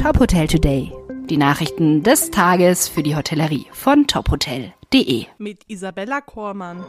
Top Hotel Today. Die Nachrichten des Tages für die Hotellerie von tophotel.de. Mit Isabella Kormann.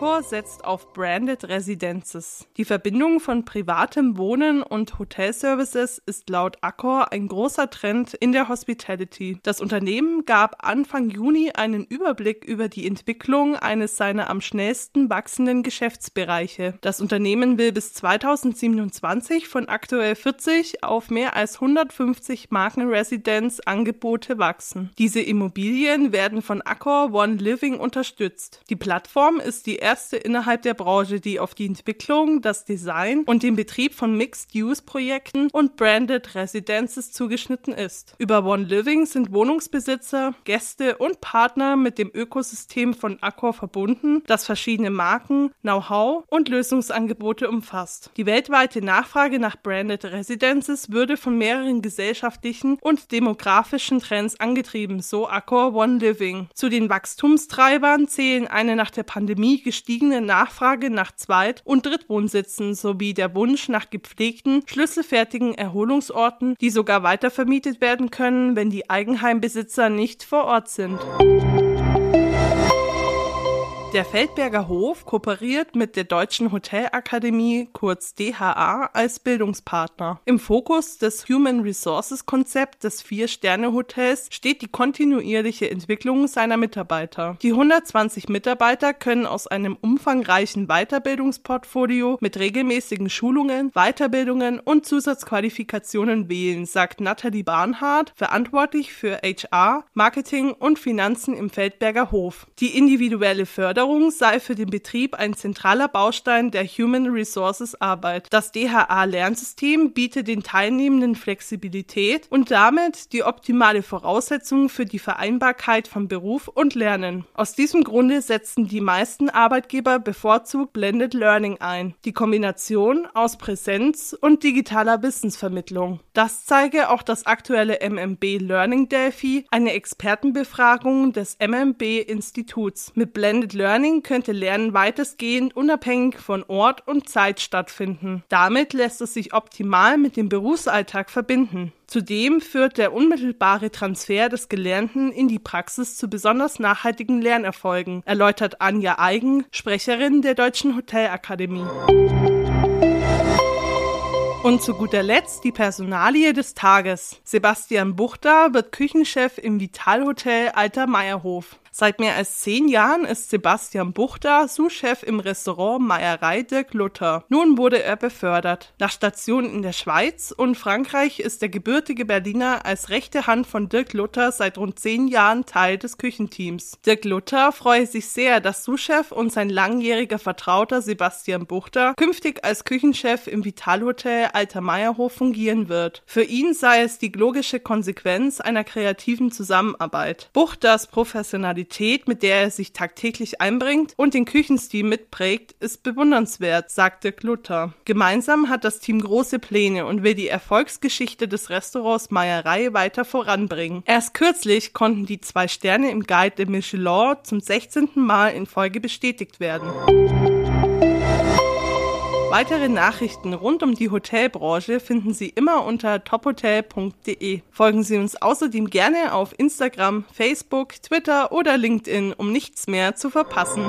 Accor setzt auf Branded Residences. Die Verbindung von privatem Wohnen und Hotelservices ist laut Accor ein großer Trend in der Hospitality. Das Unternehmen gab Anfang Juni einen Überblick über die Entwicklung eines seiner am schnellsten wachsenden Geschäftsbereiche. Das Unternehmen will bis 2027 von aktuell 40 auf mehr als 150 Markenresidenz-Angebote wachsen. Diese Immobilien werden von Accor One Living unterstützt. Die Plattform ist die erste innerhalb der Branche, die auf die Entwicklung, das Design und den Betrieb von Mixed-Use-Projekten und Branded Residences zugeschnitten ist. Über One Living sind Wohnungsbesitzer, Gäste und Partner mit dem Ökosystem von Accor verbunden, das verschiedene Marken, Know-how und Lösungsangebote umfasst. Die weltweite Nachfrage nach Branded Residences würde von mehreren gesellschaftlichen und demografischen Trends angetrieben, so Accor One Living. Zu den Wachstumstreibern zählen eine nach der Pandemie gestiegene Nachfrage nach Zweit- und Drittwohnsitzen sowie der Wunsch nach gepflegten, schlüsselfertigen Erholungsorten, die sogar weitervermietet werden können, wenn die Eigenheimbesitzer nicht vor Ort sind. Der Feldberger Hof kooperiert mit der Deutschen Hotelakademie, kurz DHA, als Bildungspartner. Im Fokus des Human Resources Konzept des Vier-Sterne-Hotels steht die kontinuierliche Entwicklung seiner Mitarbeiter. Die 120 Mitarbeiter können aus einem umfangreichen Weiterbildungsportfolio mit regelmäßigen Schulungen, Weiterbildungen und Zusatzqualifikationen wählen, sagt Nathalie Barnhardt, verantwortlich für HR, Marketing und Finanzen im Feldberger Hof. Die individuelle Förderung Förderung sei für den Betrieb ein zentraler Baustein der Human Resources Arbeit. Das DHA-Lernsystem bietet den Teilnehmenden Flexibilität und damit die optimale Voraussetzung für die Vereinbarkeit von Beruf und Lernen. Aus diesem Grunde setzen die meisten Arbeitgeber bevorzugt Blended Learning ein, die Kombination aus Präsenz und digitaler Wissensvermittlung. Das zeige auch das aktuelle MMB Learning Delphi, eine Expertenbefragung des MMB Instituts. Mit Blended Learning Learning könnte Lernen weitestgehend unabhängig von Ort und Zeit stattfinden. Damit lässt es sich optimal mit dem Berufsalltag verbinden. Zudem führt der unmittelbare Transfer des Gelernten in die Praxis zu besonders nachhaltigen Lernerfolgen, erläutert Anja Eigen, Sprecherin der Deutschen Hotelakademie. Und zu guter Letzt die Personalie des Tages. Sebastian Buchter wird Küchenchef im Vitalhotel Alter Meierhof. Seit mehr als zehn Jahren ist Sebastian Buchter Sous-Chef im Restaurant Meierei Dirk Luther. Nun wurde er befördert. Nach Stationen in der Schweiz und Frankreich ist der gebürtige Berliner als rechte Hand von Dirk Luther seit rund zehn Jahren Teil des Küchenteams. Dirk Luther freue sich sehr, dass Sous-Chef und sein langjähriger Vertrauter Sebastian Buchter künftig als Küchenchef im Vitalhotel Alter Meierhof fungieren wird. Für ihn sei es die logische Konsequenz einer kreativen Zusammenarbeit. Buchters Professionalität Qualität, mit der er sich tagtäglich einbringt und den Küchenstil mitprägt, ist bewundernswert, sagte Luther. Gemeinsam hat das Team große Pläne und will die Erfolgsgeschichte des Restaurants Meierei weiter voranbringen. Erst kürzlich konnten die zwei Sterne im Guide de Michelin zum 16. Mal in Folge bestätigt werden. Weitere Nachrichten rund um die Hotelbranche finden Sie immer unter tophotel.de. Folgen Sie uns außerdem gerne auf Instagram, Facebook, Twitter oder LinkedIn, um nichts mehr zu verpassen.